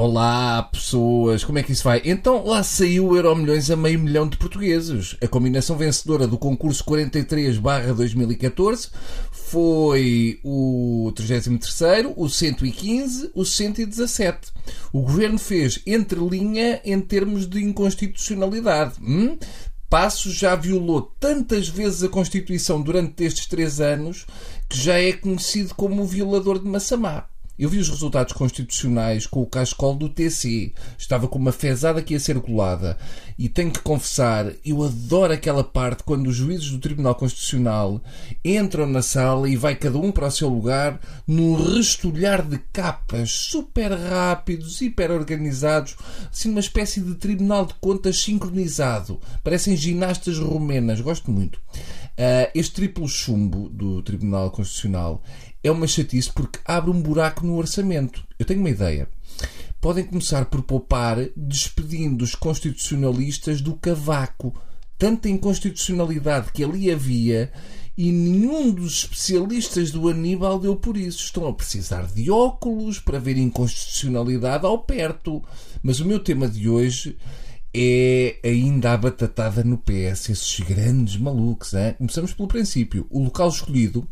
Olá, pessoas, como é que isso vai? Então lá saiu o Euro Milhões a meio milhão de portugueses. A combinação vencedora do concurso 43-2014 foi o 33, o 115, o 117. O governo fez entre linha em termos de inconstitucionalidade. Hum? Já violou tantas vezes a Constituição durante estes três anos que já é conhecido como o violador de Massamá. Eu vi os resultados constitucionais com o cascol do TC. Estava com uma fezada que ia ser colada. E tenho que confessar, eu adoro aquela parte quando os juízes do Tribunal Constitucional entram na sala e vai cada um para o seu lugar num restolhar de capas super rápidos, hiper organizados, assim uma espécie de tribunal de contas sincronizado. Parecem ginastas romenas. Gosto muito. Uh, este triplo chumbo do Tribunal Constitucional é uma chatice porque abre um buraco no orçamento. Eu tenho uma ideia. Podem começar por poupar despedindo os constitucionalistas do cavaco. Tanta inconstitucionalidade que ali havia e nenhum dos especialistas do Aníbal deu por isso. Estão a precisar de óculos para ver inconstitucionalidade ao perto. Mas o meu tema de hoje é ainda a batatada no PS, esses grandes malucos. Hein? Começamos pelo princípio. O local escolhido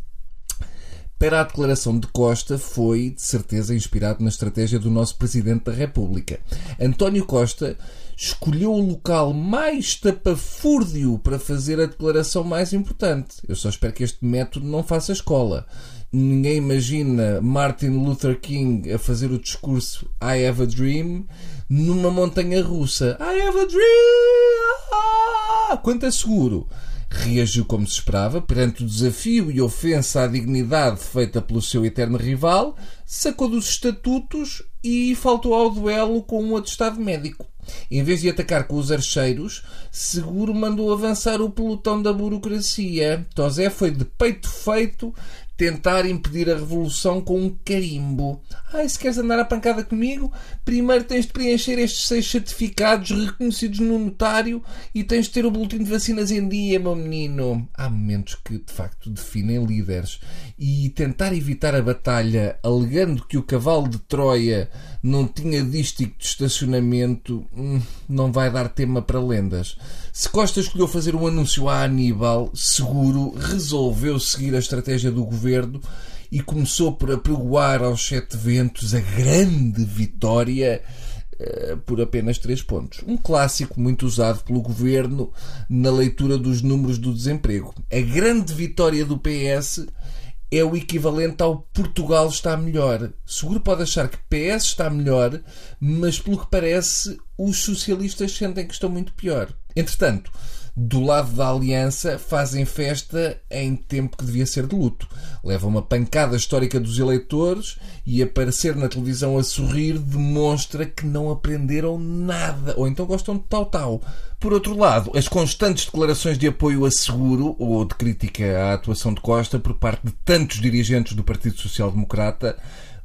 para a declaração de Costa foi, de certeza, inspirado na estratégia do nosso Presidente da República. António Costa escolheu o local mais tapafúrdio para fazer a declaração mais importante. Eu só espero que este método não faça escola. Ninguém imagina Martin Luther King a fazer o discurso I have a dream numa montanha russa. I have a dream! Ah! Quanto é seguro? Reagiu como se esperava, perante o desafio e ofensa à dignidade feita pelo seu eterno rival, sacou dos estatutos e faltou ao duelo com um atestado médico. Em vez de atacar com os archeiros, seguro mandou avançar o pelotão da burocracia. Tosé foi de peito feito tentar impedir a revolução com um carimbo. Ai, se queres andar à pancada comigo, primeiro tens de preencher estes seis certificados reconhecidos no notário e tens de ter o boletim de vacinas em dia, meu menino. Há momentos que, de facto, definem líderes. E tentar evitar a batalha alegando que o cavalo de Troia não tinha dístico de estacionamento hum, não vai dar tema para lendas. Se Costa escolheu fazer um anúncio a Aníbal, seguro resolveu seguir a estratégia do governo e começou por apregoar aos sete ventos a grande vitória uh, por apenas três pontos. Um clássico muito usado pelo governo na leitura dos números do desemprego. A grande vitória do PS é o equivalente ao Portugal está melhor. Seguro pode achar que PS está melhor, mas pelo que parece, os socialistas sentem que estão muito pior. Entretanto, do lado da aliança fazem festa em tempo que devia ser de luto. Levam uma pancada histórica dos eleitores e aparecer na televisão a sorrir demonstra que não aprenderam nada, ou então gostam de tal-tal. Por outro lado, as constantes declarações de apoio a seguro ou de crítica à atuação de Costa por parte de tantos dirigentes do Partido Social Democrata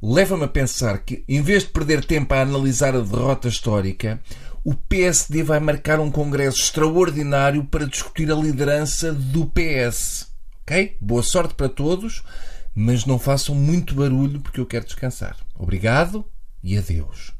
leva-me a pensar que, em vez de perder tempo a analisar a derrota histórica, o PSD vai marcar um congresso extraordinário para discutir a liderança do PS. Ok? Boa sorte para todos, mas não façam muito barulho porque eu quero descansar. Obrigado e adeus.